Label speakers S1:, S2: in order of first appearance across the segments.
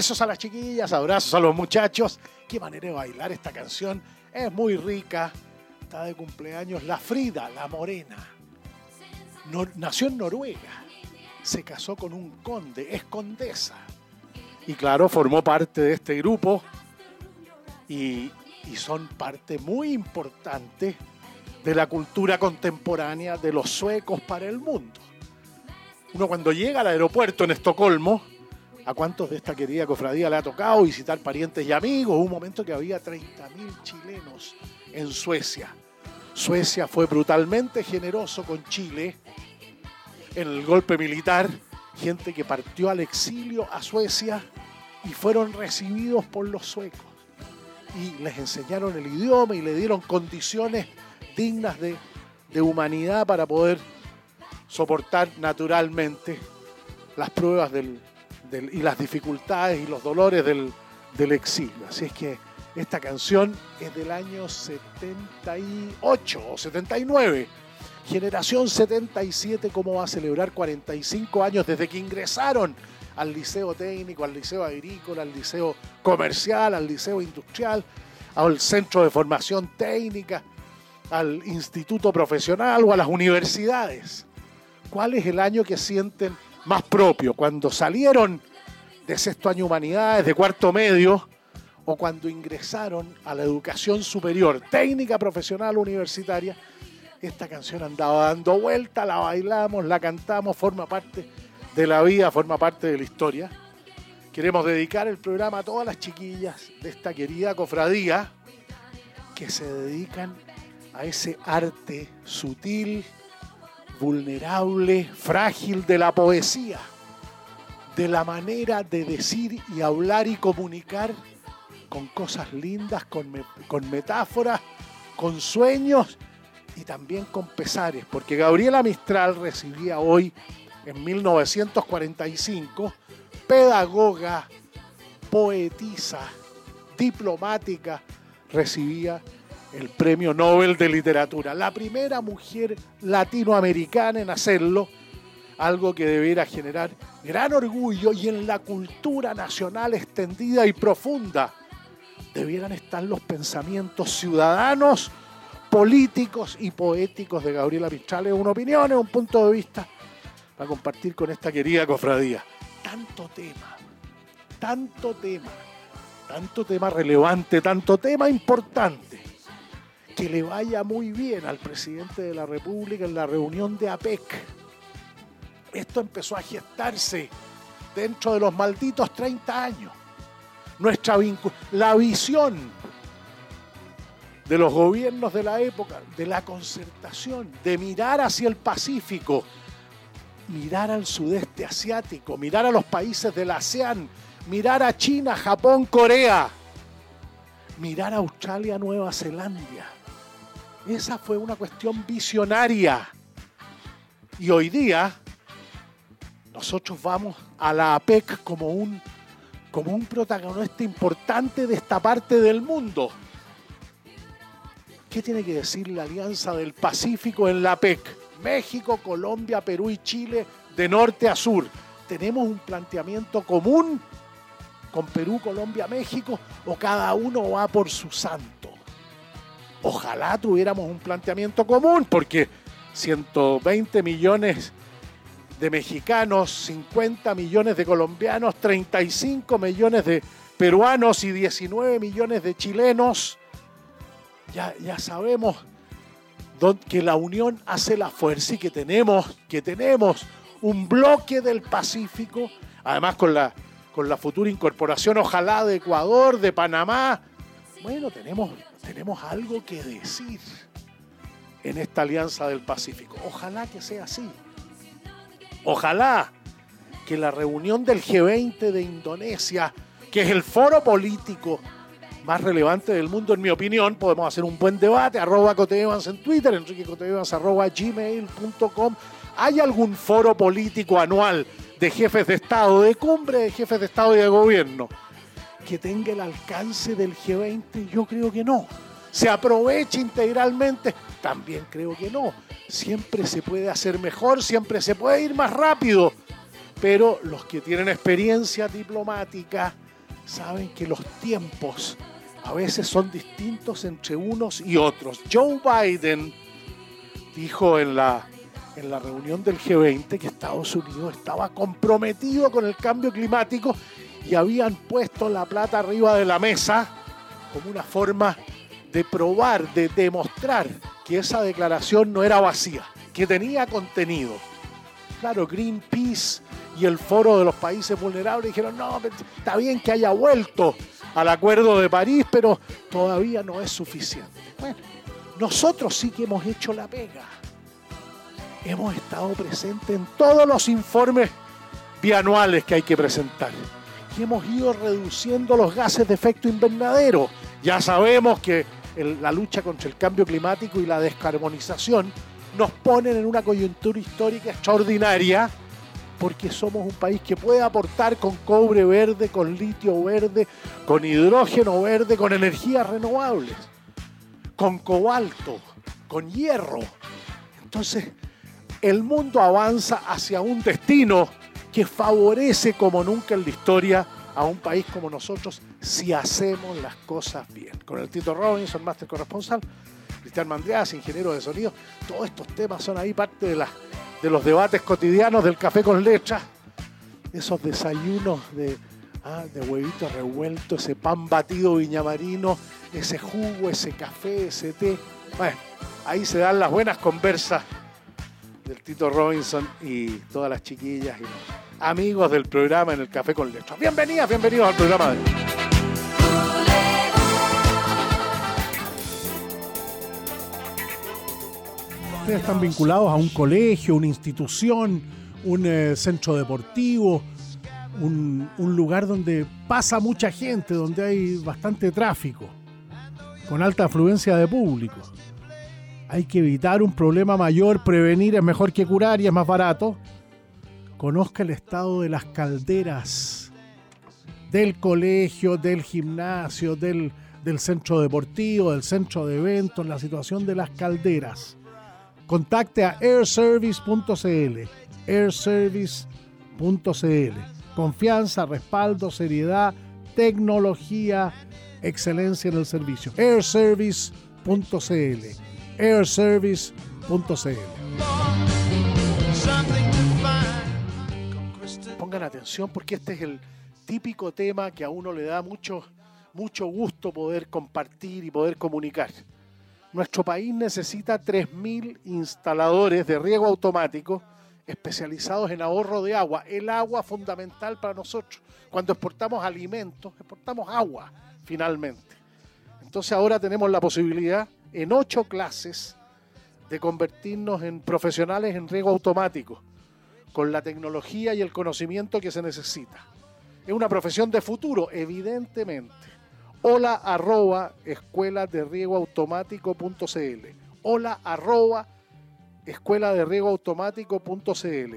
S1: Besos a las chiquillas, abrazos a los muchachos. Qué manera de bailar esta canción. Es muy rica. Está de cumpleaños la Frida, la morena. nació en Noruega. Se casó con un conde, es condesa. Y claro, formó parte de este grupo. Y, y son parte muy importante de la cultura contemporánea de los suecos para el mundo. Uno cuando llega al aeropuerto en Estocolmo, ¿A cuántos de esta querida cofradía le ha tocado visitar parientes y amigos? Un momento que había 30.000 chilenos en Suecia. Suecia fue brutalmente generoso con Chile en el golpe militar. Gente que partió al exilio a Suecia y fueron recibidos por los suecos. Y les enseñaron el idioma y le dieron condiciones dignas de, de humanidad para poder soportar naturalmente las pruebas del, y las dificultades y los dolores del, exilio. Así es que esta canción es del año 78 o 79. Generación 77, ¿cómo va a celebrar 45 años desde que ingresaron al liceo técnico, al liceo agrícola, al liceo comercial, al liceo industrial, al centro de formación técnica, al instituto profesional o a las universidades? ¿Cuál es el año que sienten más propio, cuando salieron de sexto año humanidades, de cuarto medio, o cuando ingresaron a la educación superior, técnica profesional universitaria, esta canción andaba dando vuelta, la bailamos, la cantamos, forma parte de la vida, forma parte de la historia. Queremos dedicar el programa a todas las chiquillas de esta querida cofradía que se dedican a ese arte sutil, vulnerable, frágil de la poesía, de la manera de decir y hablar y comunicar con cosas lindas, con, metáforas, con sueños y también con pesares, porque Gabriela Mistral recibía hoy, en 1945, pedagoga, poetisa, diplomática, recibía el Premio Nobel de Literatura. La primera mujer latinoamericana en hacerlo, algo que debiera generar gran orgullo y en la cultura nacional extendida y profunda debieran estar los pensamientos ciudadanos, políticos y poéticos de Gabriela Mistral. Es una opinión, es un punto de vista para compartir con esta querida cofradía. Tanto tema, tanto tema, tanto tema relevante, tanto tema importante que le vaya muy bien al presidente de la República en la reunión de APEC. Esto empezó a gestarse dentro de los malditos 30 años. Nuestra la visión de los gobiernos de la época, de la concertación, de mirar hacia el Pacífico, mirar al sudeste asiático, mirar a los países del ASEAN, mirar a China, Japón, Corea, mirar a Australia, Nueva Zelanda esa fue una cuestión visionaria. Y hoy día nosotros vamos a la APEC como un, como un protagonista importante de esta parte del mundo. ¿Qué tiene que decir la Alianza del Pacífico en la APEC? México, Colombia, Perú y Chile de norte a sur. ¿Tenemos un planteamiento común con Perú, Colombia, México o cada uno va por su santo? Ojalá tuviéramos un planteamiento común, porque 120 millones de mexicanos, 50 millones de colombianos, 35 millones de peruanos y 19 millones de chilenos, ya, ya sabemos que la unión hace la fuerza y que tenemos, que tenemos un bloque del Pacífico, además con la, con la futura incorporación, ojalá de Ecuador, de Panamá. Bueno, tenemos, tenemos algo que decir en esta alianza del Pacífico. Ojalá que sea así. Ojalá que la reunión del G20 de Indonesia, que es el foro político más relevante del mundo, en mi opinión, podemos hacer un buen debate, arroba Cotevans en Twitter, Enrique Cotevans arroba gmail.com. ¿Hay algún foro político anual de jefes de Estado, de cumbre de jefes de Estado y de gobierno, que tenga el alcance del G20? Yo creo que no. ¿Se aprovecha integralmente? También creo que no. Siempre se puede hacer mejor, siempre se puede ir más rápido. Pero los que tienen experiencia diplomática saben que los tiempos a veces son distintos entre unos y otros. Joe Biden dijo en la, en la reunión del G20 que Estados Unidos estaba comprometido con el cambio climático y habían puesto la plata arriba de la mesa como una forma de probar, de demostrar que esa declaración no era vacía, que tenía contenido. Claro, Greenpeace y el Foro de los Países Vulnerables dijeron, no, está bien que haya vuelto al Acuerdo de París, pero todavía no es suficiente. Bueno, nosotros sí que hemos hecho la pega. Hemos estado presentes en todos los informes bianuales que hay que presentar. Y hemos ido reduciendo los gases de efecto invernadero. Ya sabemos que la lucha contra el cambio climático y la descarbonización nos ponen en una coyuntura histórica extraordinaria porque somos un país que puede aportar con cobre verde, con litio verde, con hidrógeno verde, con energías renovables, con cobalto, con hierro. Entonces, el mundo avanza hacia un destino que favorece como nunca en la historia a un país como nosotros si hacemos las cosas bien. Con el Tito Robinson, máster corresponsal, Cristian Mandreas, ingeniero de sonido, todos estos temas son ahí parte de las de los debates cotidianos del café con leche, esos desayunos de, ah, de huevitos revueltos, ese pan batido viñamarino, ese jugo, ese café, ese té. Bueno, ahí se dan las buenas conversas del Tito Robinson y todas las chiquillas y amigos del programa en el Café con Leche. Bienvenidas, bienvenidos al programa de están vinculados a un colegio, una institución, un eh, centro deportivo, un lugar donde pasa mucha gente, donde hay bastante tráfico, con alta afluencia de público. Hay que evitar un problema mayor, prevenir es mejor que curar y es más barato. Conozca el estado de las calderas del colegio, del gimnasio, del, centro deportivo, del centro de eventos, la situación de las calderas contacte a airservice.cl. airservice.cl. Confianza, respaldo, seriedad, tecnología, excelencia en el servicio. airservice.cl. airservice.cl. Pongan atención porque este es el típico tema que a uno le da mucho, mucho gusto poder compartir y poder comunicar. Nuestro país necesita 3.000 instaladores de riego automático especializados en ahorro de agua. El agua fundamental para nosotros. Cuando exportamos alimentos, exportamos agua, finalmente. Entonces ahora tenemos la posibilidad en ocho clases de convertirnos en profesionales en riego automático, con la tecnología y el conocimiento que se necesita. Es una profesión de futuro, evidentemente hola escuela de riego automático.cl. Hola escuela de riego automático.cl.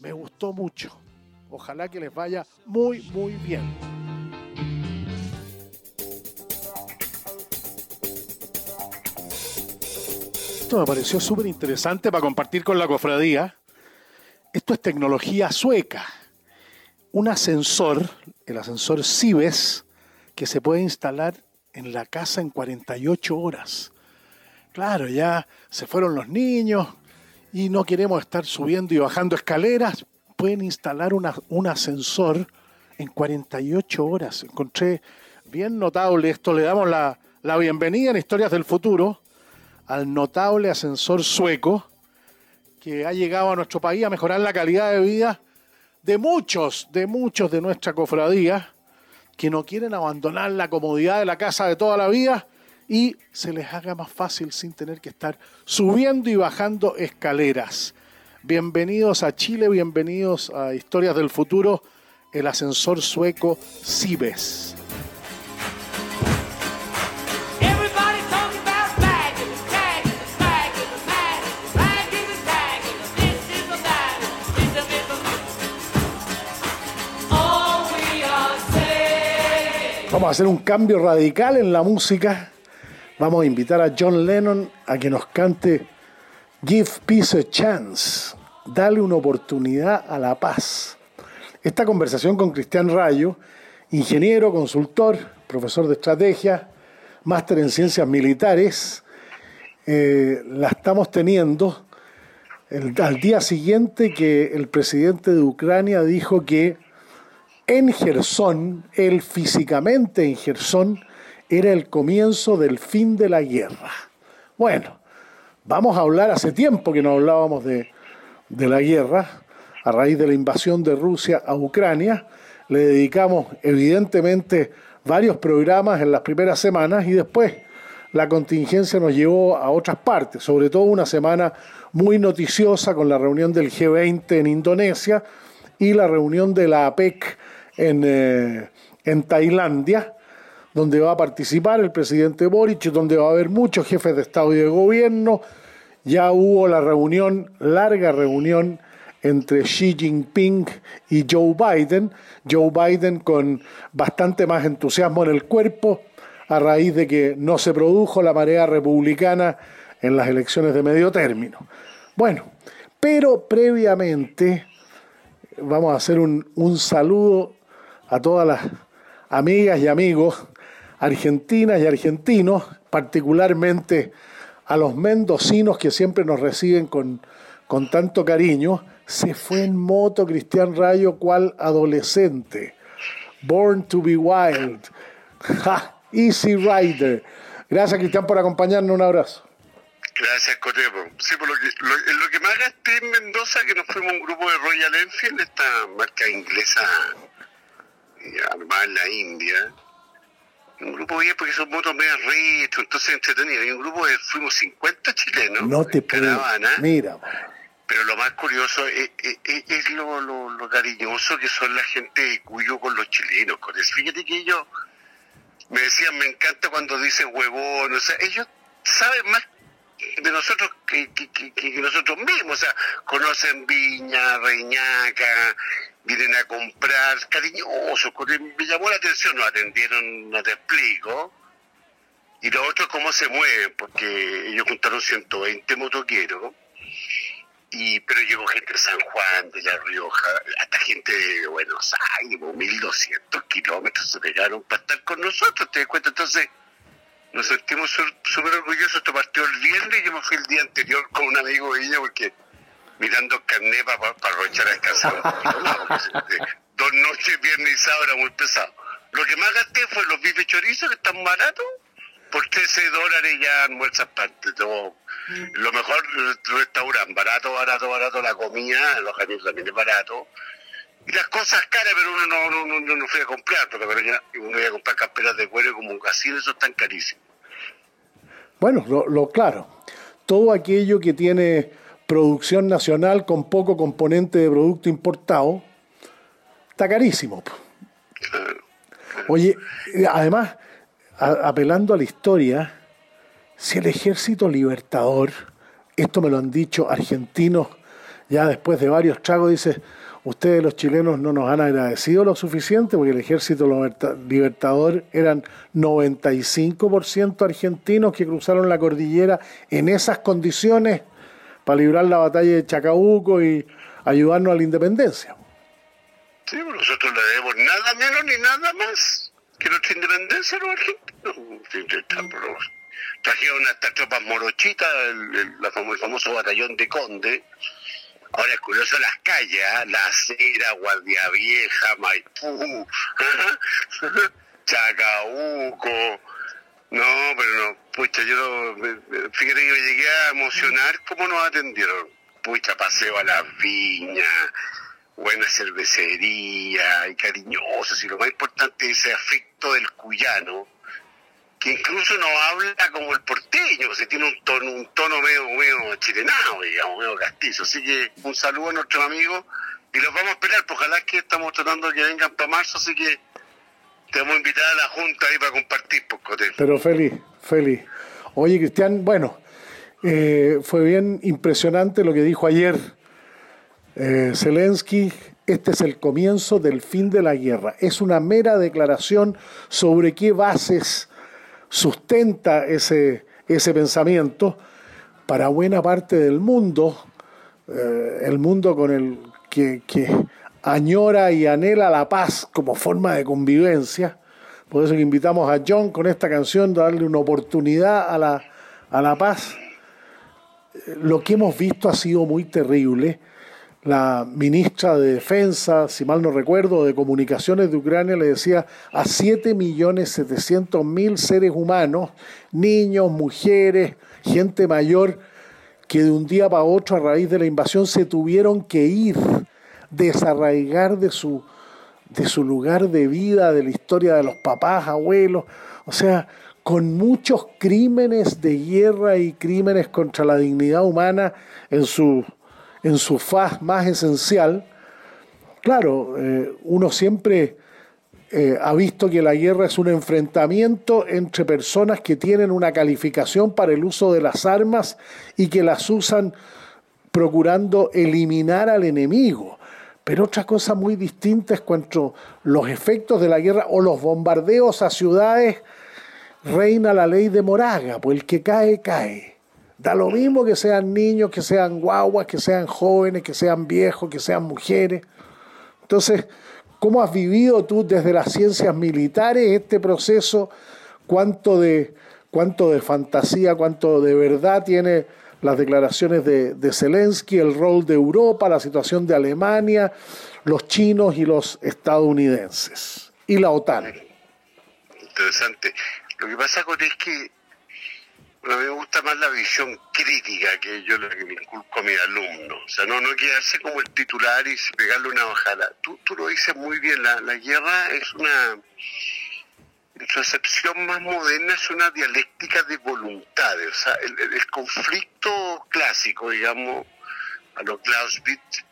S1: Me gustó mucho. Ojalá que les vaya muy, muy bien. Esto me pareció súper interesante para compartir con la cofradía. Esto es tecnología sueca. Un ascensor, el ascensor Cibes, que se puede instalar en la casa en 48 horas. Claro, ya se fueron los niños y no queremos estar subiendo y bajando escaleras. Pueden instalar un ascensor en 48 horas. Encontré bien notable esto. Le damos la, la bienvenida en Historias del Futuro al notable ascensor sueco que ha llegado a nuestro país a mejorar la calidad de vida de muchos, de muchos de nuestra cofradía que no quieren abandonar la comodidad de la casa de toda la vida y se les haga más fácil sin tener que estar subiendo y bajando escaleras. Bienvenidos a Chile, bienvenidos a Historias del Futuro, el ascensor sueco Cibes. Vamos a hacer un cambio radical en la música. Vamos a invitar a John Lennon a que nos cante Give Peace a Chance. Dale una oportunidad a la paz. Esta conversación con Cristian Rayo, ingeniero, consultor, profesor de estrategia, máster en ciencias militares, eh, la estamos teniendo al día siguiente que el presidente de Ucrania dijo que en Gerson, él físicamente en Gerson, era el comienzo del fin de la guerra. Bueno, vamos a hablar, hace tiempo que no hablábamos de, de la guerra, a raíz de la invasión de Rusia a Ucrania, le dedicamos evidentemente varios programas en las primeras semanas y después la contingencia nos llevó a otras partes, sobre todo una semana muy noticiosa con la reunión del G20 en Indonesia y la reunión de la APEC eh, en, Tailandia, donde va a participar el presidente Boric, donde va a haber muchos jefes de Estado y de Gobierno. Ya hubo la reunión, larga reunión entre Xi Jinping y Joe Biden. Joe Biden con bastante más entusiasmo en el cuerpo a raíz de que no se produjo la marea republicana en las elecciones de medio término. Bueno, pero previamente vamos a hacer un, un saludo a todas las amigas y amigos argentinas y argentinos, particularmente a los mendocinos que siempre nos reciben con, con tanto cariño, se fue en moto Cristian Rayo cual adolescente. Born to be wild. Easy Rider. Gracias Cristian por acompañarnos, un abrazo.
S2: Gracias, Cotepo. Sí, por lo que, lo, que más gasté en Mendoza, que nos fuimos un grupo de Royal Enfield, esta marca inglesa además en la India, un grupo bien porque son motos medio retro, entonces entretenido. Y un grupo de, fuimos 50 chilenos
S1: no te caravana. Mira.
S2: Pero lo más curioso es, es, lo, lo, cariñoso que son la gente de Cuyo con los chilenos. Con eso. Fíjate que ellos me decían, me encanta cuando dicen huevón, o sea, ellos saben más de nosotros que, que, que, nosotros mismos, o conocen Viña, Reñaca, vienen a comprar, cariñosos, me llamó la atención, nos atendieron, no te explico, y lo otro cómo se mueven, porque ellos juntaron 120 motoqueros, y pero llegó gente de San Juan, de La Rioja, hasta gente de Buenos Aires, 1200 kilómetros se pegaron para estar con nosotros, te das cuenta, entonces nos sentimos súper orgullosos, esto partió el viernes, yo me fui el día anterior con un amigo de ella porque mirando carné para pa, aprovechar a descansar. Dos noches, viernes y sábado era muy pesado. Lo que más gasté fue los bifes chorizos, que están baratos, por 13 dólares ya almuerzas parte. Todo. Lo mejor, restaurante, barato, barato, barato, la comida, los alojamiento también es barato. Y las cosas caras, pero uno no, no, no, no fue a comprar, porque uno iba a comprar camperas de cuero como un casino, eso están carísimos.
S1: Bueno, lo, lo claro, todo aquello que tiene producción nacional con poco componente de producto importado, está carísimo. Oye, además, apelando a la historia, si el ejército libertador, esto me lo han dicho argentinos ya después de varios tragos, dice, ustedes los chilenos no nos han agradecido lo suficiente porque el ejército libertador eran 95% argentinos que cruzaron la cordillera en esas condiciones para librar la batalla de Chacabuco y ayudarnos a la independencia.
S2: Sí, pues nosotros le debemos nada menos ni nada más que nuestra independencia a los argentinos. Trajeron estas tropas morochitas, el, famoso batallón de Conde. Ahora es curioso las calles, ¿eh? La Cera, Guardia Vieja, Maipú, Chacabuco, No, pero no, pucha, yo no, fíjate que me llegué a emocionar cómo nos atendieron. Pucha, paseo a las viñas, buena cervecería y cariñosos, y lo más importante es ese afecto del cuyano, que incluso no habla como el porteño, se tiene un tono, un tono medio, medio chilenado, digamos, medio castizo. Así que un saludo a nuestros amigos y los vamos a esperar, porque ojalá que estamos tratando de que vengan para marzo, así que te vamos a invitar a la Junta ahí para compartir, pues,
S1: Pero feliz, feliz. Oye, Cristian, bueno, eh, fue bien impresionante lo que dijo ayer eh, Zelensky. Este es el comienzo del fin de la guerra. Es una mera declaración sobre qué bases sustenta ese, ese pensamiento para buena parte del mundo, eh, el mundo con el que, que añora y anhela la paz como forma de convivencia. Por eso invitamos a John con esta canción a darle una oportunidad a la, a la paz. Lo que hemos visto ha sido muy terrible. La ministra de Defensa, si mal no recuerdo, de Comunicaciones de Ucrania le decía a 7.700.000 seres humanos, niños, mujeres, gente mayor, que de un día para otro a raíz de la invasión se tuvieron que ir desarraigar de su, de su lugar de vida, de la historia de los papás, abuelos, o sea, con muchos crímenes de guerra y crímenes contra la dignidad humana en su, en su faz más esencial. Claro, eh, uno siempre eh, ha visto que la guerra es un enfrentamiento entre personas que tienen una calificación para el uso de las armas y que las usan procurando eliminar al enemigo. Pero otra cosa muy distinta es cuando los efectos de la guerra o los bombardeos a ciudades reina la ley de Moraga, pues el que cae, cae. Da lo mismo que sean niños, que sean guaguas, que sean jóvenes, que sean viejos, que sean mujeres. Entonces, ¿cómo has vivido tú desde las ciencias militares este proceso? ¿Cuánto de, cuánto de fantasía, cuánto de verdad tiene las declaraciones de, Zelensky, el rol de Europa, la situación de Alemania, los chinos y los estadounidenses y la OTAN.
S2: Interesante. Lo que pasa con es que mí me gusta más la visión crítica que yo lo que me inculco a mis alumnos. O sea, no, no quedarse como el titular y pegarle una bajada. Tú, tú lo dices muy bien, la, la guerra es una su acepción más moderna es una dialéctica de voluntades. O sea, el, conflicto clásico, digamos, a los Clausewitz,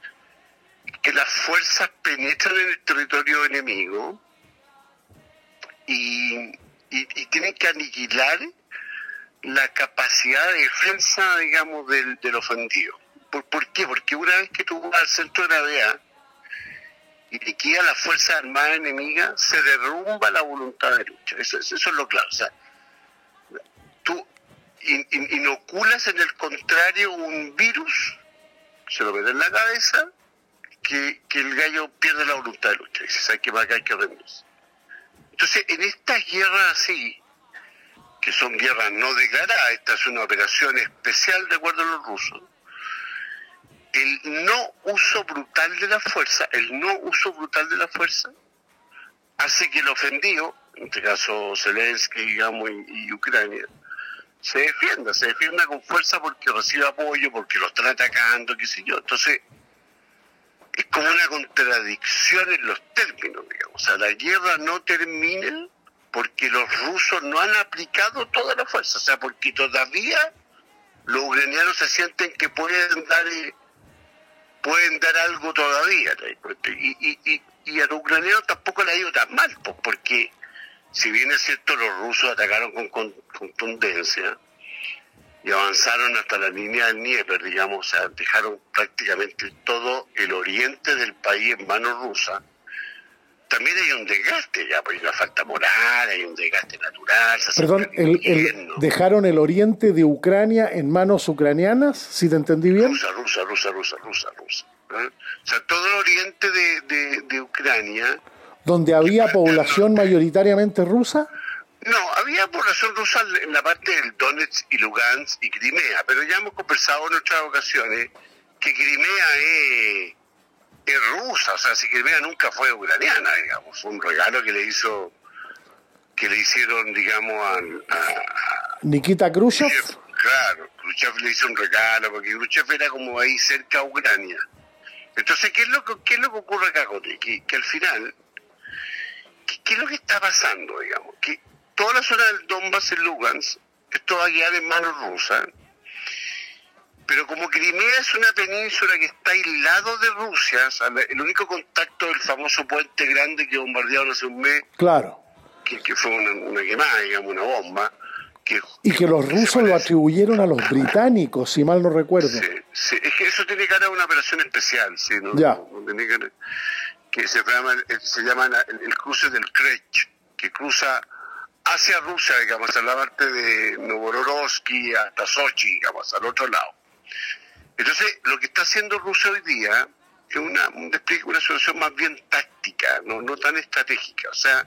S2: que las fuerzas penetran en el territorio enemigo y, tienen que aniquilar la capacidad de defensa, digamos, del, del ofendido. ¿Por, ¿Por qué? Porque una vez que tú vas al centro de gravedad, y liquida la fuerza armada enemiga, se derrumba la voluntad de lucha. Eso, eso, es lo claro. O sea, tú inoculas en el contrario un virus, se lo mete en la cabeza, que, el gallo pierde la voluntad de lucha. Y dice, ¿sabes qué más hay que rendirse? Entonces, en estas guerras así, que son guerras no declaradas, esta es una operación especial de acuerdo a los rusos, el no uso brutal de la fuerza, el no uso brutal de la fuerza, hace que el ofendido, en este caso Zelensky, digamos, y, Ucrania, se defienda, se defienda con fuerza porque recibe apoyo, porque lo están atacando, qué sé yo. Entonces, es como una contradicción en los términos, digamos. O sea, la guerra no termina porque los rusos no han aplicado toda la fuerza, o sea, porque todavía los ucranianos se sienten que pueden dar pueden dar algo todavía. Y, y, y, a los ucranianos tampoco le ha ido tan mal, pues, porque si bien es cierto, los rusos atacaron con, contundencia y avanzaron hasta la línea del Dnieper, digamos, o sea, dejaron prácticamente todo el oriente del país en manos rusas también hay un desgaste ya, porque hay una falta moral, hay un desgaste natural.
S1: Perdón, el, ¿dejaron el oriente de Ucrania en manos ucranianas, si te entendí bien?
S2: Rusa, rusa, rusa, rusa, rusa, rusa. ¿eh? O sea, todo el oriente de, de, Ucrania...
S1: ¿Donde había población mayoritariamente rusa?
S2: No, había población rusa en la parte del Donetsk y Lugansk y Crimea, pero ya hemos conversado en otras ocasiones que Crimea es es rusa, o sea, si Crimea nunca fue ucraniana, digamos, fue un regalo que le hizo que le hicieron, digamos, a,
S1: Nikita Khrushchev.
S2: Claro, Khrushchev le hizo un regalo, porque Khrushchev era como ahí cerca a Ucrania. Entonces, ¿qué es lo que, qué es lo que ocurre acá, Que, que al final, ¿qué, es lo que está pasando, digamos? Que toda la zona del Donbass en Lugansk, esto va a quedar en manos rusas, pero como Crimea es una península que está aislado de Rusia, el único contacto del famoso puente grande que bombardearon hace un mes,
S1: claro.
S2: que, fue una, quemada, digamos, una bomba. Que,
S1: y que los rusos lo atribuyeron a los británicos, si mal no recuerdo.
S2: Sí, es que eso tiene cara de una operación especial, sí, ¿no?
S1: Ya.
S2: que, se llama, se llama el, cruce del Krech, que cruza hacia Rusia, digamos, a la parte de Novorossky hasta Sochi, digamos, al otro lado. Entonces, lo que está haciendo Rusia hoy día es una, una situación más bien táctica, no, no tan estratégica. O sea,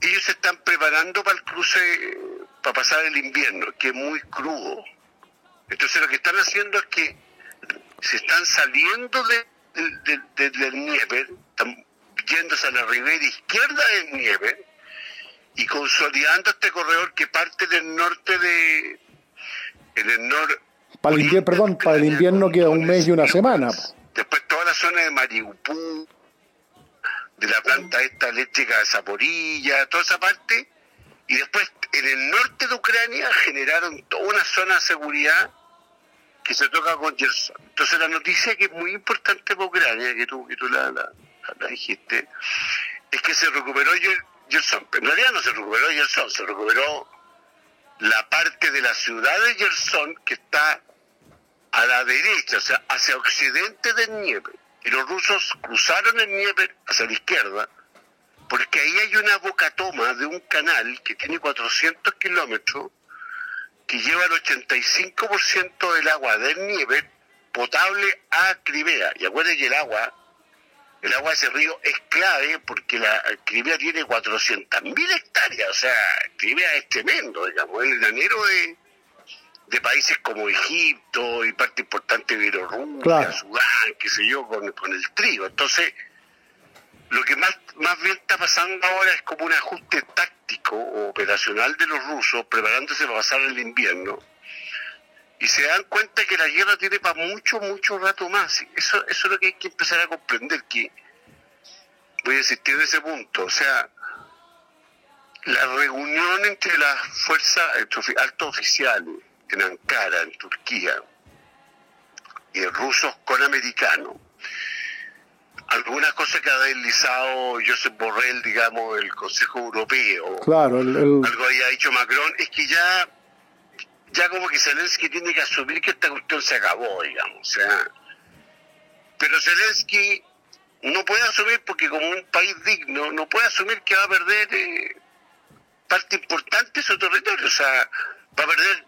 S2: ellos se están preparando para el cruce, para pasar el invierno, que es muy crudo. Entonces, lo que están haciendo es que se están saliendo de, del Nieper, están yéndose a la ribera izquierda del Nieper y consolidando este corredor que parte del norte de, en el norte
S1: para el invierno, perdón, para el invierno queda un mes y una semana.
S2: Después toda la zona de Mariupol, de la planta esta eléctrica de Zaporilla, toda esa parte. Y después en el norte de Ucrania generaron toda una zona de seguridad que se toca con Gerson. Entonces la noticia que es muy importante para Ucrania, que tú, que tú la, la, dijiste, es que se recuperó Gerson. En realidad no se recuperó Gerson, se recuperó la parte de la ciudad de Gerson que está a la derecha, o sea, hacia occidente del Nieper. Y los rusos cruzaron el Nieper hacia la izquierda, porque ahí hay una bocatoma de un canal que tiene 400 kilómetros, que lleva el 85% del agua del Nieper potable a Crimea. Y acuérdense que el agua, el agua de ese río es clave porque la Crimea tiene 400.000 hectáreas, o sea, Crimea es tremendo, digamos, el granero de de países como Egipto y parte importante de Bielorrusia, Sudán, qué sé yo, con, con, el trigo. Entonces, lo que más, más bien está pasando ahora es como un ajuste táctico o operacional de los rusos preparándose para pasar el invierno. Y se dan cuenta que la guerra tiene para mucho, mucho rato más. Eso, eso es lo que hay que empezar a comprender, que voy a insistir en ese punto. O sea, la reunión entre las fuerzas altos oficiales en Ankara, en Turquía, y rusos con americanos. Algunas cosas que ha deslizado Josep Borrell, digamos, el Consejo Europeo,
S1: claro,
S2: algo había dicho Macron, es que ya, ya como que Zelensky tiene que asumir que esta cuestión se acabó, digamos. O sea, pero Zelensky no puede asumir porque como un país digno, no puede asumir que va a perder eh, parte importante de su territorio, o sea, va a perder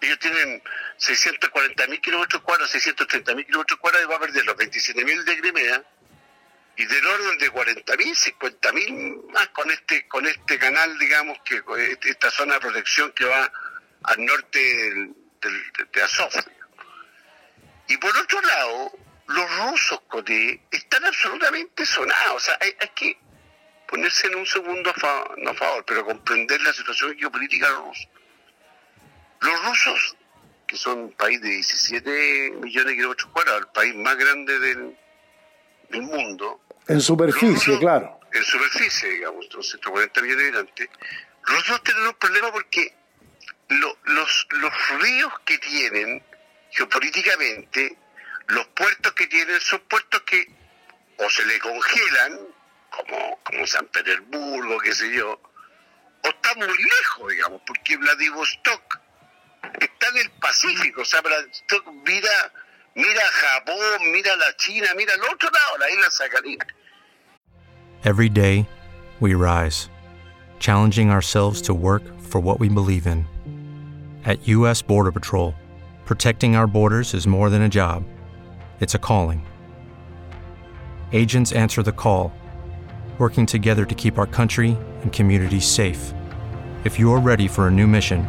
S2: ellos tienen 640 mil kilómetros cuadrados, 630 mil kilómetros cuadrados y va a perder los 27 mil de Crimea y del orden de 40 mil, 50 mil más con este con este canal, digamos, que esta zona de protección que va al norte de Azov. Y por otro lado, los rusos, Coté, están absolutamente sonados. O sea, hay, que ponerse en un segundo, no a favor, pero comprender la situación geopolítica rusa. Los rusos, que son un país de 17 millones de kilómetros cuadrados, el país más grande del, mundo.
S1: En superficie, claro.
S2: En superficie, digamos, 140 millones de habitantes. Los rusos tienen un problema porque los, los ríos que tienen geopolíticamente, los puertos que tienen son puertos que o se le congelan, como, como San Petersburgo, qué sé yo, o están muy lejos, digamos, porque Vladivostok está en el Pacífico, o sea, mira, mira Japón, mira la China, mira el otro lado, la isla Sakhalin.
S3: Every day, we rise, challenging ourselves to work for what we believe in. At U.S. Border Patrol, protecting our borders is more than a job, it's a calling. Agents answer the call, working together to keep our country and communities safe. If you're ready for a new mission,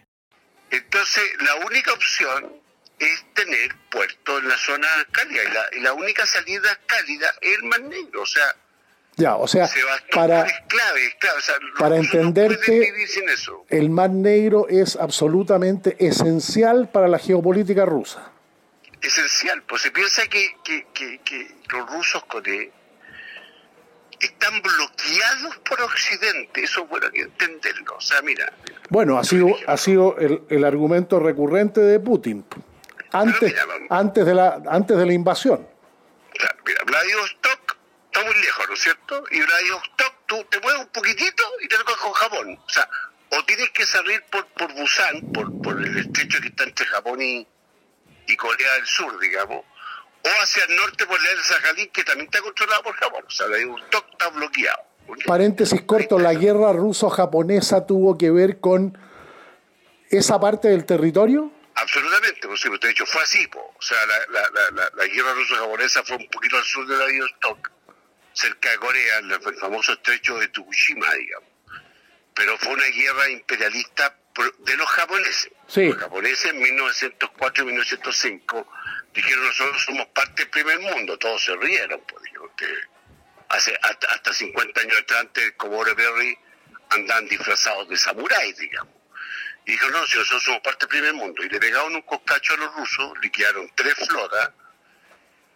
S2: Entonces, la única opción es tener puerto en la zona cálida y la, y la única salida cálida es el Mar Negro. O sea,
S1: Ya, o sea, para,
S2: es clave, es clave. O sea,
S1: para
S2: no- no
S1: entenderte,
S2: eso.
S1: el Mar Negro es absolutamente esencial para la geopolítica rusa.
S2: Esencial, pues se piensa que, que, que, que los rusos con él están bloqueados por Occidente. Eso es bueno que entenderlo. O sea, mira,
S1: Bueno, ha sido, ha sido el, el argumento recurrente de Putin antes,
S2: mira,
S1: antes, de, la, antes de la invasión.
S2: Claro, mira, Vladivostok está muy lejos, ¿no es cierto? Y Vladivostok, tú te mueves un poquitito y te tocas con Japón. O sea, o tienes que salir por, por Busan, por, por el estrecho que está entre Japón y, y Corea del Sur, digamos, o hacia el norte por el Sajalín, que también está controlado por Japón. O sea, Vladivostok está bloqueado.
S1: Paréntesis corto, la guerra ruso-japonesa tuvo que ver con esa parte del territorio.
S2: Absolutamente, pues sí, de hecho fue así, po. o sea, la, la, la, la, la guerra ruso-japonesa fue un poquito al sur de Vladivostok, cerca de Corea, en el famoso estrecho de Tsukushima, digamos. Pero fue una guerra imperialista de los japoneses.
S1: Sí.
S2: Los japoneses en 1904 y 1905 dijeron nosotros somos parte del primer mundo, todos se rieron, pues dijeron hace hasta, hasta 50 años atrás, antes como Ore Berry, andaban disfrazados de samuráis, digamos. Y dijo, no, si nosotros somos parte del primer mundo. Y le pegaron un coscacho a los rusos, liquidaron tres flotas,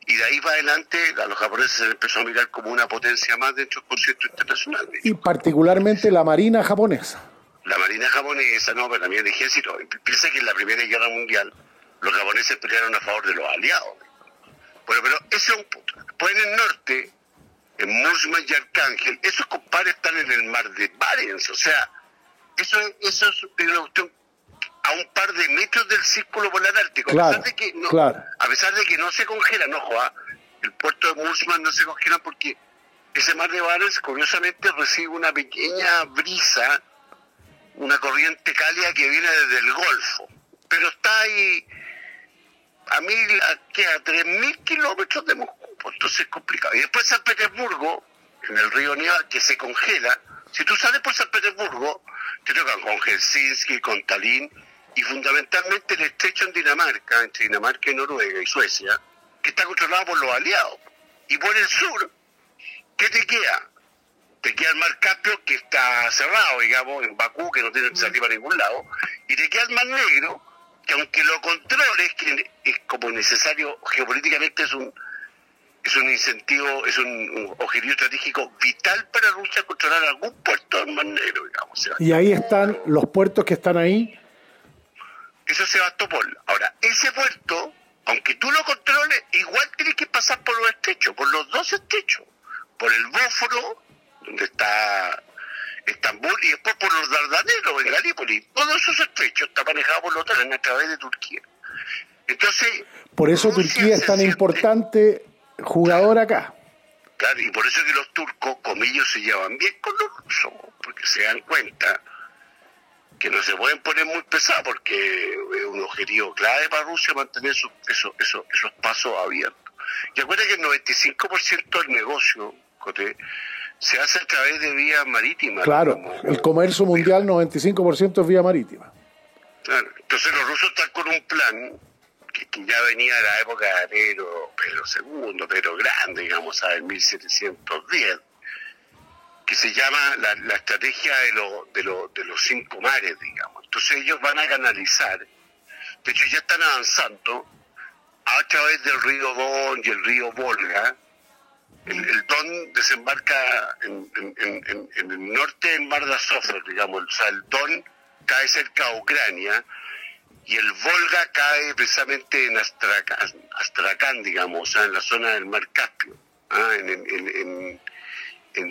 S2: y de ahí para adelante a los japoneses se les empezó a mirar como una potencia más dentro del concierto internacional.
S1: y particularmente la Marina japonesa.
S2: La marina japonesa, no, pero también el ejército. Piensa que en la Primera Guerra Mundial los japoneses pelearon a favor de los aliados. Bueno, pero ese es un punto. Después en el norte, en Murmansk y Arcángel, esos compadres están en el mar de Barents. O sea, eso es, eso es una cuestión a un par de metros del círculo polar ártico.
S1: Claro,
S2: a, pesar de que no,
S1: claro.
S2: a pesar de que no se congelan, ojo, ah, el puerto de Murmansk no se congela porque ese mar de Barents curiosamente recibe una pequeña brisa una corriente cálida que viene desde el Golfo, pero está ahí a mil, a, a tres mil kilómetros de Moscú, pues, entonces es complicado. Y después San Petersburgo, en el río Neva, que se congela, si tú sales por San Petersburgo, te tocan con Helsinki, con Tallinn, y fundamentalmente el estrecho en Dinamarca, entre Dinamarca y Noruega y Suecia, que está controlado por los aliados. Y por el sur, ¿qué te queda? te queda el mar Caspio que está cerrado, digamos, en Bakú, que no tiene que salir para ningún lado, y te queda el mar Negro, que aunque lo controles, que es como necesario geopolíticamente, es un es un incentivo, es un, un objetivo estratégico vital para Rusia controlar algún puerto del mar Negro, digamos.
S1: Y ahí están los puertos que están ahí.
S2: Eso es Sebastopol. Ahora, ese puerto, aunque tú lo controles, igual tienes que pasar por los estrechos, por los dos estrechos. Por el Bósforo, donde está Estambul, y después por los Dardanelos, en Galípoli. Todos esos estrechos están manejados por los OTAN a través de Turquía. Entonces...
S1: Por eso
S2: Rusia
S1: Turquía es tan
S2: siente-
S1: importante jugador acá.
S2: Claro, y por eso que los turcos, comillos, se llevan bien con los rusos, porque se dan cuenta que no se pueden poner muy pesados, porque es un objetivo clave para Rusia mantener esos, esos, esos, esos pasos abiertos. Y acuérdate que el 95% del negocio, Coté, se hace a través de vías marítimas.
S1: Claro, el comercio mundial 95% es vía marítima.
S2: Claro, Entonces los rusos están con un plan que, que ya venía de la época de Pedro, Pedro II, Pedro Grande, digamos, a 1710, que se llama la, la estrategia de, lo- de, lo- de los cinco mares, digamos. Entonces ellos van a canalizar de hecho ya están avanzando, a través del río Don y el río Volga. El, Don desembarca en, el norte del mar de Azov, digamos, o sea, el Don cae cerca de Ucrania y el Volga cae precisamente en Astrakhan, digamos, o sea, en la zona del mar Caspio, ¿ah? en,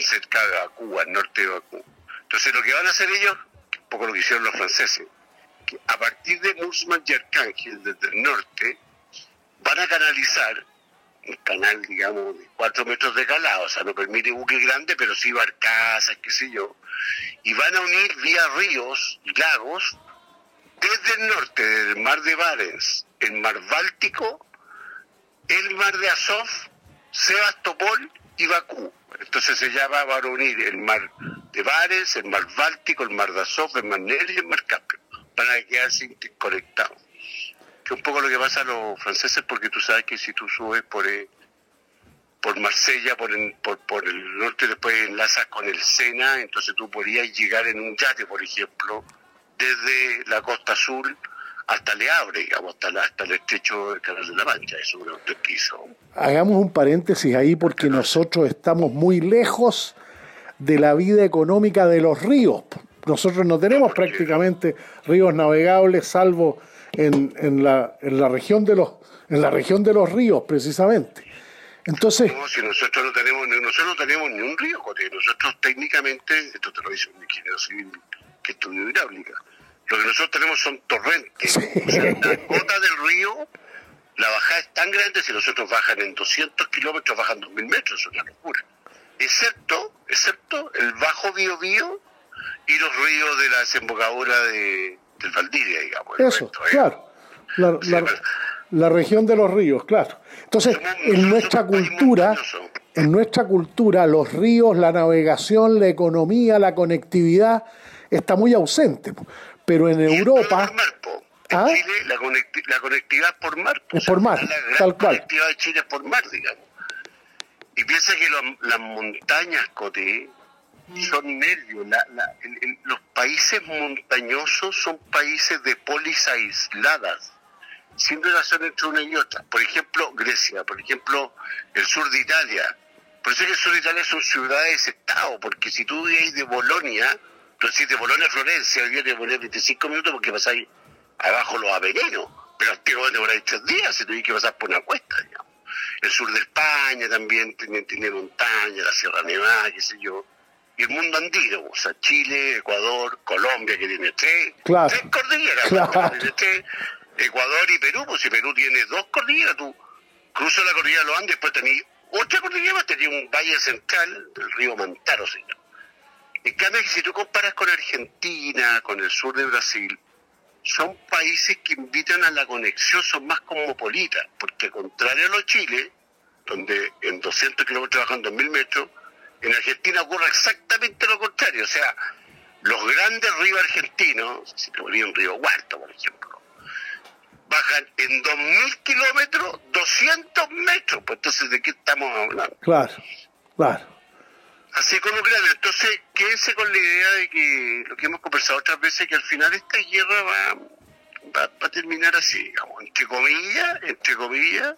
S2: cerca de Bakú, al norte de Bakú. Entonces lo que van a hacer ellos, un poco lo que hicieron los franceses, que a partir de Murman y Arcángel, desde el norte, van a canalizar un canal, digamos, de cuatro metros de calado, o sea, no permite buque grande, pero sí barcazas, qué sé yo, y van a unir vía ríos lagos desde el norte del mar de Barents, el mar Báltico, el mar de Azov, Sebastopol y Bakú. Entonces se llama, van a unir el mar de Barents, el mar Báltico, el mar de Azov, el mar Negro y el mar Caspio, para quedarse interconectados que un poco lo que pasa a los franceses, porque tú sabes que si tú subes por eh, por Marsella, por, por, por el norte, después enlazas con el Sena, entonces tú podrías llegar en un yate, por ejemplo, desde la costa azul hasta Le Abre, digamos, hasta, hasta el estrecho del Canal de la Mancha, eso es lo que hizo.
S1: Hagamos un paréntesis ahí porque nosotros estamos muy lejos de la vida económica de los ríos. Nosotros no tenemos prácticamente ríos navegables, salvo en, en, la, en, la región de los, en la región de los ríos, precisamente. Entonces,
S2: no, si nosotros no tenemos, nosotros no tenemos ni un río, nosotros técnicamente, esto te lo dice un ingeniero civil que estudió hidráulica, lo que nosotros tenemos son torrentes. O sea, la cota del río, la bajada es tan grande, si nosotros bajan en 200 kilómetros, bajan 2.000 metros, es una locura. Excepto, excepto el bajo Biobío y los ríos de la desembocadura de, del Valdivia, digamos.
S1: Eso, ¿eh? claro. La, región de los ríos, claro. Entonces, en nuestra cultura, en nuestra cultura, los ríos, la navegación, la economía, la conectividad está muy ausente. Pero en Europa.
S2: En ¿Ah? Chile la, conectividad por mar.
S1: Es por mar, tal cual.
S2: La conectividad de Chile es por mar, digamos. Y piensa que las montañas, Cote, son nervios. los países montañosos son países de polis aisladas, sin relación entre una y otra. Por ejemplo, Grecia, por ejemplo, el sur de Italia. Por eso es que el sur de Italia son ciudades-estado, porque si tú vienes de Bolonia, entonces de Bolonia a Florencia, hoy día te 25 minutos porque pasáis abajo los avenidos, pero antiguamente demoráis tres días si tuviste que pasar por una cuesta, digamos. El sur de España también tiene, tiene montaña, la Sierra Nevada, qué sé yo y el mundo andino, o sea, Chile, Ecuador, Colombia, que tiene tres, tres cordilleras, Ecuador y Perú, pues si Perú tiene dos cordilleras, tú cruzas la cordillera de los Andes, después tenés otra cordillera, tenés un valle central del río Mantaro, ¿sí? En cambio, si tú comparas con Argentina, con el sur de Brasil, son países que invitan a la conexión, son más cosmopolitas, porque contrario a los Chile, donde en 200 kilómetros bajan 2.000 metros, en Argentina ocurre exactamente lo contrario. O sea, los grandes ríos argentinos, si te ponía un río Huerto, por ejemplo, bajan en 2.000 kilómetros 200 metros. Pues entonces, ¿de qué estamos hablando?
S1: Claro, claro.
S2: Así como Ucrania. Entonces, quédense con la idea de que lo que hemos conversado otras veces, que al final esta guerra va, va, va a terminar así, digamos, entre comillas, entre comillas,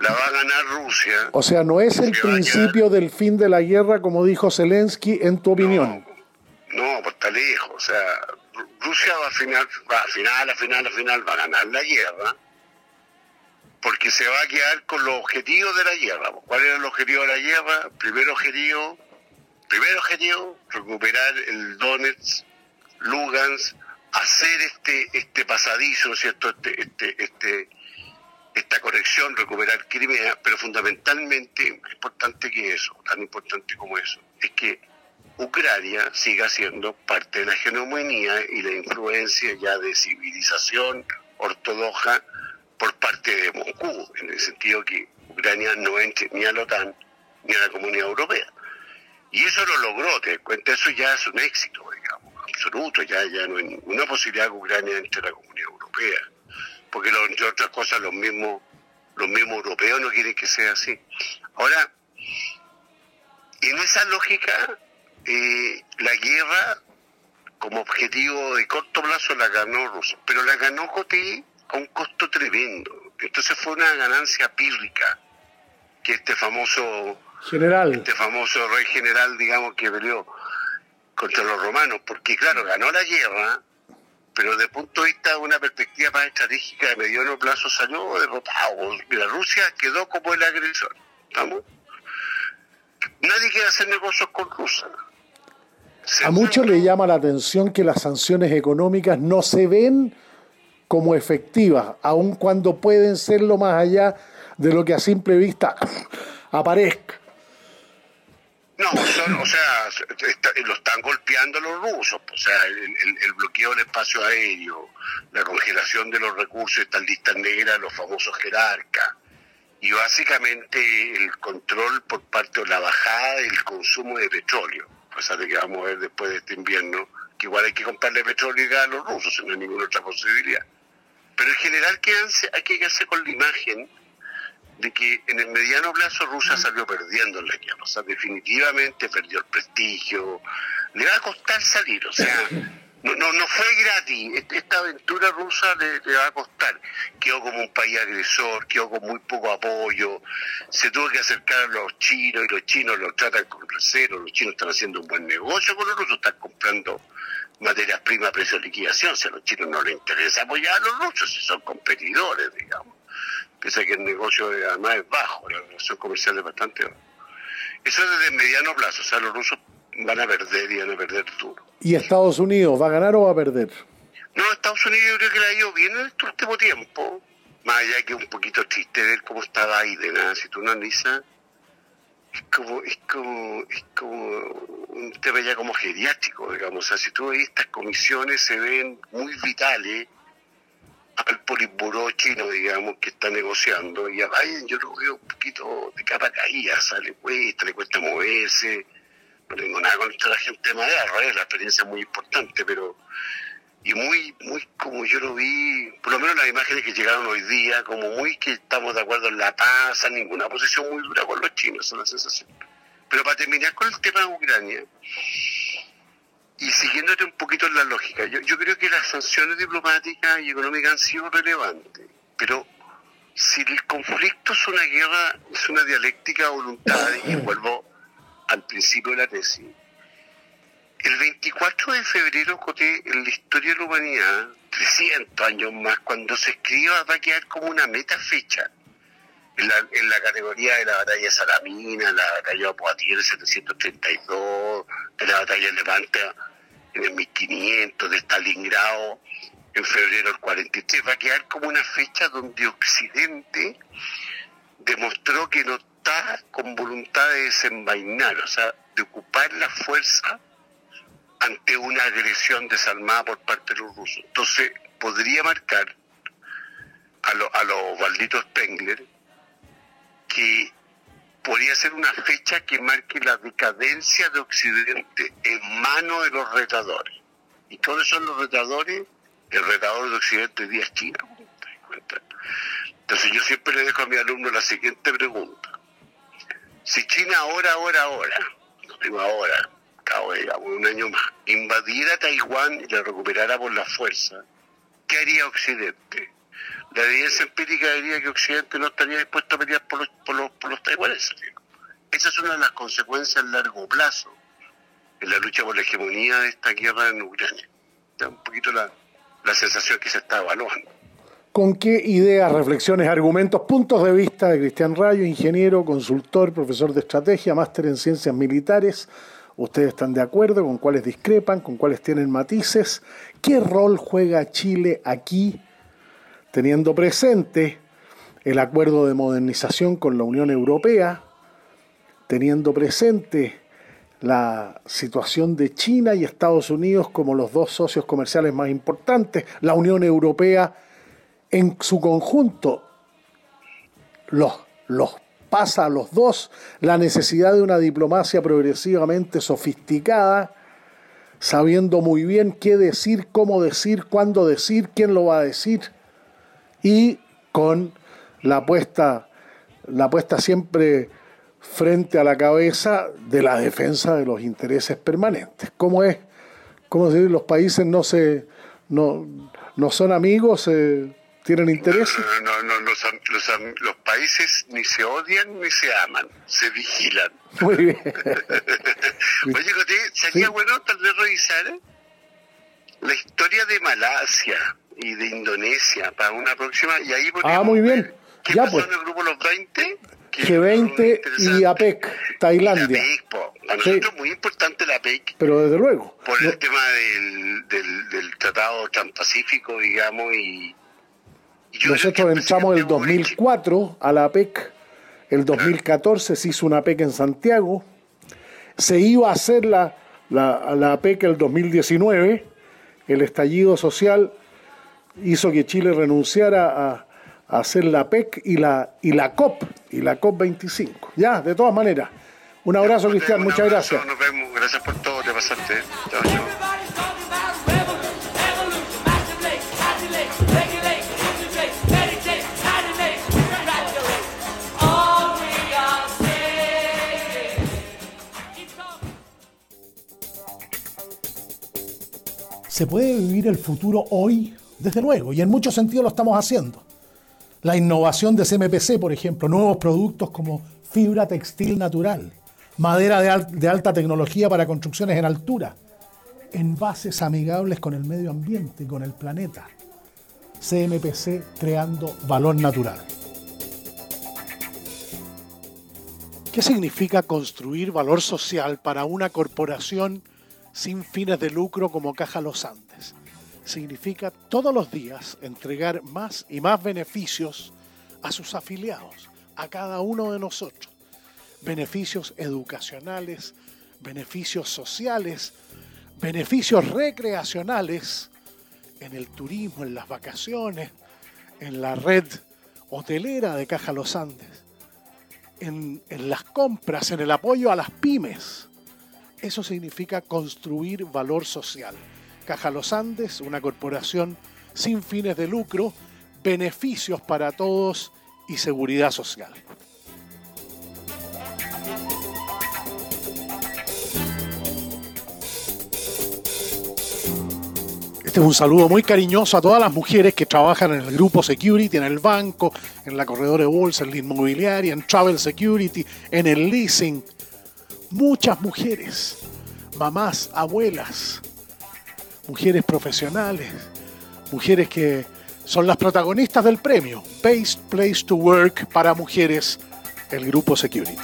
S2: la va a ganar Rusia.
S1: O sea, no es el principio del fin de la guerra, como dijo Zelensky, en tu opinión.
S2: No, pues está lejos. O sea, Rusia va a final, va a final, a final, a final, va a ganar la guerra, porque se va a quedar con los objetivos de la guerra. ¿Cuál era el objetivo de la guerra? Primer objetivo, primer objetivo, recuperar el Donetsk, Lugansk, hacer este este pasadizo, ¿no es cierto? Este este este esta conexión, recuperar Crimea, pero fundamentalmente, más importante que eso, tan importante como eso, es que Ucrania siga siendo parte de la hegemonía y la influencia ya de civilización ortodoxa por parte de Moscú, en el sentido que Ucrania no entre ni a la OTAN ni a la Comunidad Europea. Y eso lo logró, te cuenta, eso ya es un éxito, digamos, absoluto, ya, ya no hay ninguna posibilidad que Ucrania entre a la Comunidad Europea porque entre otras cosas los mismos, los mismos europeos no quieren que sea así. Ahora, en esa lógica, eh, la guerra como objetivo de corto plazo la ganó Rusia, pero la ganó Jotí a un costo tremendo. Entonces fue una ganancia pírrica que este famoso
S1: general,
S2: este famoso rey general, digamos, que peleó contra los romanos, porque claro, ganó la guerra, pero desde el punto de vista de una perspectiva más estratégica de mediano plazo salió derrotado. Mira, Rusia quedó como el agresor. ¿Estamos? Nadie quiere hacer negocios con Rusia.
S1: A muchos le llama la atención que las sanciones económicas no se ven como efectivas, aun cuando pueden serlo más allá de lo que a simple vista aparezca.
S2: No, son, o sea, lo están golpeando los rusos, o sea, el, bloqueo del espacio aéreo, la congelación de los recursos, estas listas negras, los famosos jerarcas, y básicamente el control por parte de la bajada del consumo de petróleo, cosa de que vamos a ver después de este invierno, que igual hay que comprarle petróleo y gas a los rusos, si no hay ninguna otra posibilidad. Pero en general, ¿qué hay que hacer con la imagen de que en el mediano plazo Rusia salió perdiendo en la guerra? O sea, definitivamente perdió el prestigio. Le va a costar salir, o sea, no, no, no fue gratis. Esta aventura rusa le, va a costar. Quedó como un país agresor, quedó con muy poco apoyo. Se tuvo que acercar a los chinos y los chinos lo tratan con recelo. Los chinos están haciendo un buen negocio con los rusos, están comprando materias primas a precio de liquidación, si a los chinos no les interesa apoyar a los rusos, si son competidores, digamos. Piensa que el negocio además es bajo, la relación comercial es bastante baja. Eso es desde mediano plazo, o sea, los rusos van a perder y van a perder duro.
S1: ¿Y Estados Unidos va a ganar o va a perder?
S2: No, Estados Unidos yo creo que le ha ido bien en este último tiempo, más allá que un poquito triste ver cómo está Biden, ¿eh? si tú no analizas es como, es como, es como un tema ya como geriátrico, digamos. O sea, si tú ves estas comisiones se ven muy vitales al politburó chino, digamos, que está negociando, y a Biden yo lo veo un poquito de capa caída, sale cuesta, le cuesta moverse, no tengo nada contra la gente de Madera, la experiencia es muy importante, pero y muy, muy como yo lo vi, por lo menos las imágenes que llegaron hoy día, como muy que estamos de acuerdo en la paz, en ninguna posición muy dura con los chinos, es la sensación. Pero para terminar con el tema de Ucrania, y siguiéndote un poquito en la lógica, yo, yo creo que las sanciones diplomáticas y económicas han sido relevantes, pero si el conflicto es una guerra, es una dialéctica de voluntad, y vuelvo al principio de la tesis, el 24 de febrero, Coté, en la historia de la humanidad, 300 años más, cuando se escriba va a quedar como una meta fecha. En la, categoría de la batalla de Salamina, la batalla de Poitiers en 732, de la batalla de Levante en el 1500, de Stalingrado en febrero del 43, va a quedar como una fecha donde Occidente demostró que no está con voluntad de desenvainar, o sea, de ocupar la fuerza ante una agresión desalmada por parte de los rusos. Entonces, podría marcar a, a los malditos Spengler que podría ser una fecha que marque la decadencia de Occidente en manos de los retadores. ¿Y cuáles son los retadores? El retador de Occidente día es China. Entonces yo siempre le dejo a mi alumno la siguiente pregunta. Si China ahora, ahora, ahora, no digo ahora, digamos, un año más, invadiera Taiwán y la recuperara por la fuerza, ¿qué haría Occidente? La evidencia empírica diría que Occidente no estaría dispuesto a pelear por los, por los, por los taiwaneses. Esa es una de las consecuencias a largo plazo en la lucha por la hegemonía de esta guerra en Ucrania. Da un poquito la, la sensación que se está evaluando.
S1: ¿Con qué ideas, reflexiones, argumentos, puntos de vista de Cristian Rayo, ingeniero, consultor, profesor de estrategia, máster en ciencias militares? ¿Ustedes están de acuerdo? ¿Con cuáles discrepan? ¿Con cuáles tienen matices? ¿Qué rol juega Chile aquí, teniendo presente el acuerdo de modernización con la Unión Europea, teniendo presente la situación de China y Estados Unidos como los dos socios comerciales más importantes, la Unión Europea en su conjunto, los, pasa a los dos la necesidad de una diplomacia progresivamente sofisticada, sabiendo muy bien qué decir, cómo decir, cuándo decir, quién lo va a decir, y con la apuesta, la apuesta siempre frente a la cabeza de la defensa de los intereses permanentes. ¿Cómo es? ¿Cómo decir? Los países no se no, no son amigos, ¿Tienen interés?
S2: No, no, no, los, países ni se odian ni se aman, se vigilan.
S1: Muy bien.
S2: Oye, sería bueno tal vez revisar la historia de Malasia y de Indonesia para una próxima. Y ahí
S1: ah, muy bien.
S2: ¿Qué ya, pasó pues. en el grupo Los 20?
S1: G20 y APEC, Tailandia.
S2: Para nosotros es muy importante la APEC.
S1: Pero desde luego.
S2: Por el tema del, del, Tratado Transpacífico, digamos, y...
S1: nosotros entramos el 2004 a la APEC, el 2014 se hizo una APEC en Santiago, se iba a hacer la, la, la APEC el 2019, el estallido social hizo que Chile renunciara a hacer la PEC y la, y la COP, y la COP 25. Ya, de todas maneras. Un abrazo, Cristian, muchas gracias.
S2: Nos vemos, gracias por todo, te pasaste.
S1: ¿Se puede vivir el futuro hoy? Desde luego, y en muchos sentidos lo estamos haciendo. La innovación de CMPC, por ejemplo, nuevos productos como fibra textil natural, madera de, alta tecnología para construcciones en altura, envases amigables con el medio ambiente y con el planeta. CMPC creando valor natural. ¿Qué significa construir valor social para una corporación sin fines de lucro como Caja Los Andes? Significa todos los días entregar más y más beneficios a sus afiliados, a cada uno de nosotros. Beneficios educacionales, beneficios sociales, beneficios recreacionales en el turismo, en las vacaciones, en la red hotelera de Caja Los Andes, en, las compras, en el apoyo a las pymes. Eso significa construir valor social. Caja Los Andes, una corporación sin fines de lucro, beneficios para todos y seguridad social. Este es un saludo muy cariñoso a todas las mujeres que trabajan en el grupo Security, en el banco, en la corredora de bolsa, en la inmobiliaria, en Travel Security, en el leasing. Muchas mujeres, mamás, abuelas, mujeres profesionales, mujeres que son las protagonistas del premio Best Place to Work para mujeres, el grupo Security.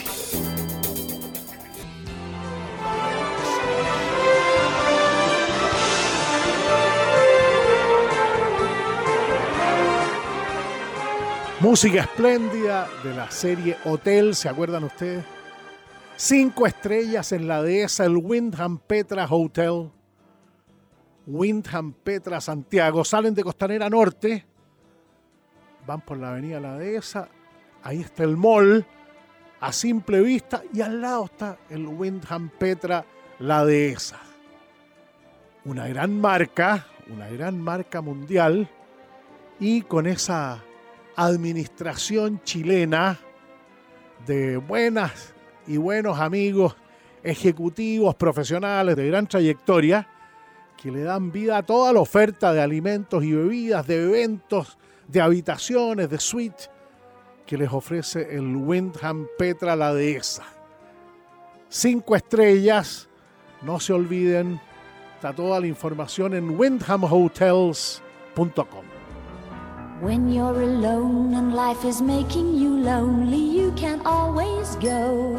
S1: Música espléndida de la serie Hotel, ¿se acuerdan ustedes? Cinco estrellas en la dehesa, el Windham Petra Hotel. Windham, Petra, Santiago, salen de Costanera Norte, van por la avenida La Dehesa, ahí está el mall, a simple vista, y al lado está el Windham, Petra, La Dehesa. Una gran marca, una gran marca mundial, y con esa administración chilena de buenas y buenos amigos, ejecutivos, profesionales de gran trayectoria, que le dan vida a toda la oferta de alimentos y bebidas, de eventos, de habitaciones, de suites que les ofrece el Windham Petra La Dehesa. Cinco estrellas, no se olviden, está toda la información en windhamhotels.com. When you're alone and life is making you lonely, you can always go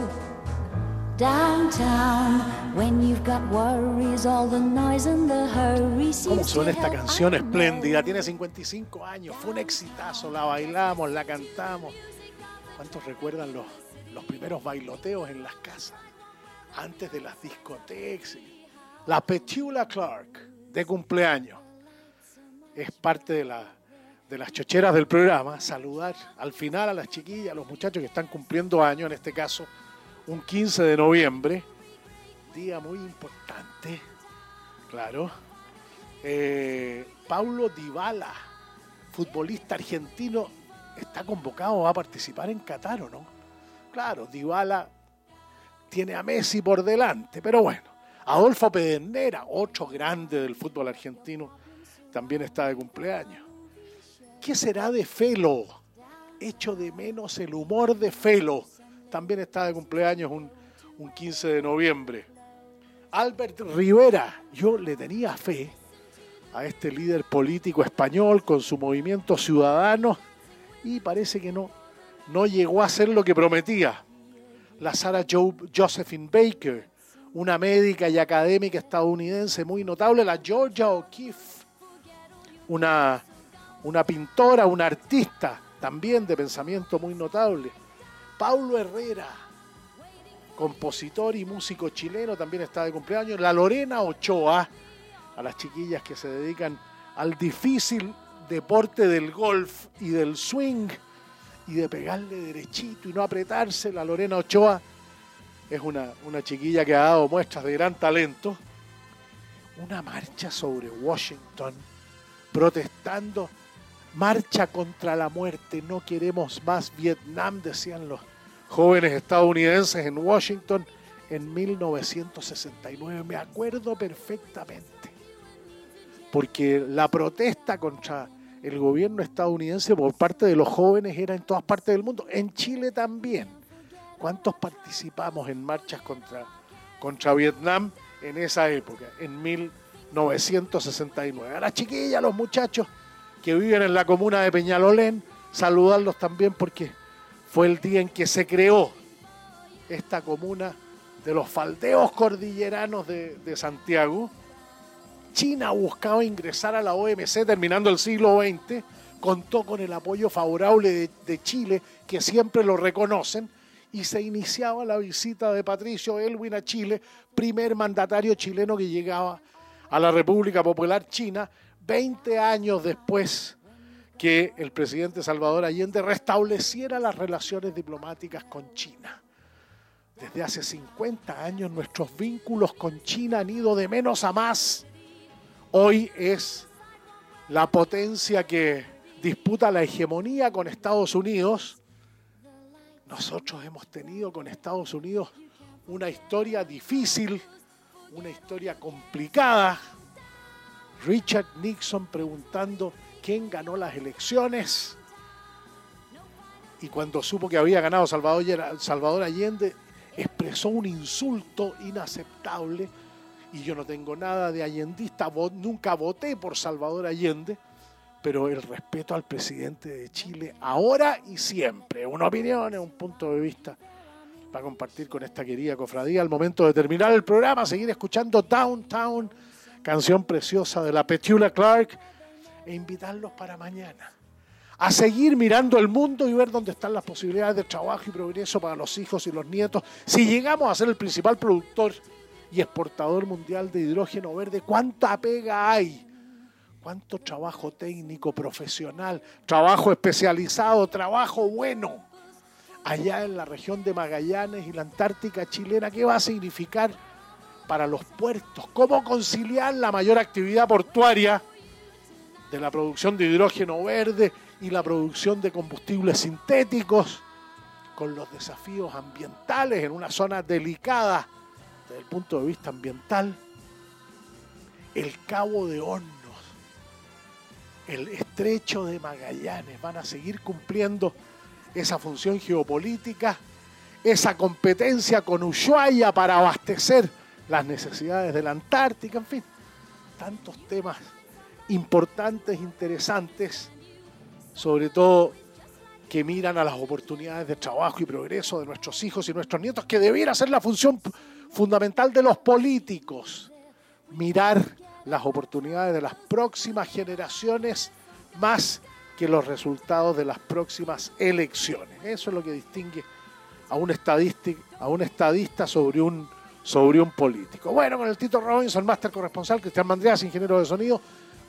S1: ¿Cómo suena esta canción espléndida? Tiene 55 años, fue un exitazo, la bailamos, la cantamos. ¿Cuántos recuerdan los, los primeros bailoteos en las casas? Antes de las discotecas. La Petula Clark de cumpleaños es parte de, la, de las chocheras del programa. Saludar al final a las chiquillas, a los muchachos que están cumpliendo años, en este caso un 15 de noviembre, día muy importante, claro. Eh, Paulo Dybala, futbolista argentino, está convocado a participar en Qatar, ¿o no? Claro, Dybala tiene a Messi por delante, pero bueno. Adolfo Pedernera, otro grande del fútbol argentino, también está de cumpleaños. ¿Qué será de Felo? Echo de menos el humor de Felo. También está de cumpleaños un, un 15 de noviembre. Albert Rivera, yo le tenía fe a este líder político español con su movimiento ciudadano y parece que no, no llegó a ser lo que prometía. La Sarah Josephine Baker, una médica y académica estadounidense muy notable, la Georgia O'Keeffe, una, una pintora, una artista también de pensamiento muy notable. Paulo Herrera, compositor y músico chileno, también está de cumpleaños. La Lorena Ochoa, a las chiquillas que se dedican al difícil deporte del golf y del swing y de pegarle derechito y no apretarse. La Lorena Ochoa es una, una chiquilla que ha dado muestras de gran talento. Una marcha sobre Washington protestando. Marcha contra la muerte, no queremos más Vietnam, decían los jóvenes estadounidenses en Washington en 1969. Me acuerdo perfectamente. Porque la protesta contra el gobierno estadounidense por parte de los jóvenes era en todas partes del mundo, en Chile también. ¿Cuántos participamos en marchas contra, contra Vietnam en esa época, en 1969? A las chiquillas, a los muchachos que viven en la comuna de Peñalolén, saludarlos también porque fue el día en que se creó esta comuna de los faldeos cordilleranos de, de Santiago. China buscaba ingresar a la OMC terminando el siglo XX, contó con el apoyo favorable de, de, Chile, que siempre lo reconocen, y se iniciaba la visita de Patricio Elwin a Chile, primer mandatario chileno que llegaba a la República Popular China, 20 años después que el presidente Salvador Allende restableciera las relaciones diplomáticas con China. Desde hace 50 años nuestros vínculos con China han ido de menos a más. Hoy es la potencia que disputa la hegemonía con Estados Unidos. Nosotros hemos tenido con Estados Unidos una historia difícil, una historia complicada. Richard Nixon preguntando quién ganó las elecciones. Y cuando supo que había ganado Salvador, Salvador Allende, expresó un insulto inaceptable. Y yo no tengo nada de allendista, nunca voté por Salvador Allende, pero el respeto al presidente de Chile ahora y siempre. Una opinión, un punto de vista para compartir con esta querida cofradía. Al momento de terminar el programa, seguir escuchando Downtown, canción preciosa de la Petula Clark, e invitarlos para mañana a seguir mirando el mundo y ver dónde están las posibilidades de trabajo y progreso para los hijos y los nietos. Si llegamos a ser el principal productor y exportador mundial de hidrógeno verde, ¿cuánta pega hay? ¿Cuánto trabajo técnico, profesional, trabajo especializado, trabajo bueno? Allá en la región de Magallanes y la Antártica chilena, ¿qué va a significar para los puertos? ¿Cómo conciliar la mayor actividad portuaria de la producción de hidrógeno verde y la producción de combustibles sintéticos, con los desafíos ambientales en una zona delicada desde el punto de vista ambiental, el Cabo de Hornos, el estrecho de Magallanes van a seguir cumpliendo esa función geopolítica, esa competencia con Ushuaia para abastecer las necesidades de la Antártica, en fin, tantos temas importantes, interesantes sobre todo que miran a las oportunidades de trabajo y progreso de nuestros hijos y nuestros nietos, que debiera ser la función fundamental de los políticos, mirar las oportunidades de las próximas generaciones más que los resultados de las próximas elecciones. Eso es lo que distingue a un, a un estadista sobre un, sobre un político. Bueno, con el Tito Robinson, máster corresponsal, Cristian Mandreas, ingeniero de sonido,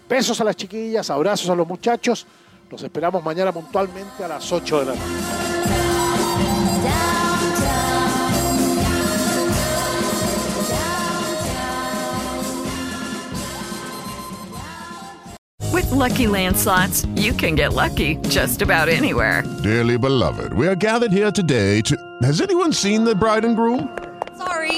S1: besos a las chiquillas, abrazos a los muchachos. Los esperamos mañana puntualmente a las 8 de la noche.
S4: With lucky landslots, you can get lucky just about anywhere.
S5: Dearly beloved, we are gathered here today to. Has anyone seen the bride and groom?
S6: Sorry,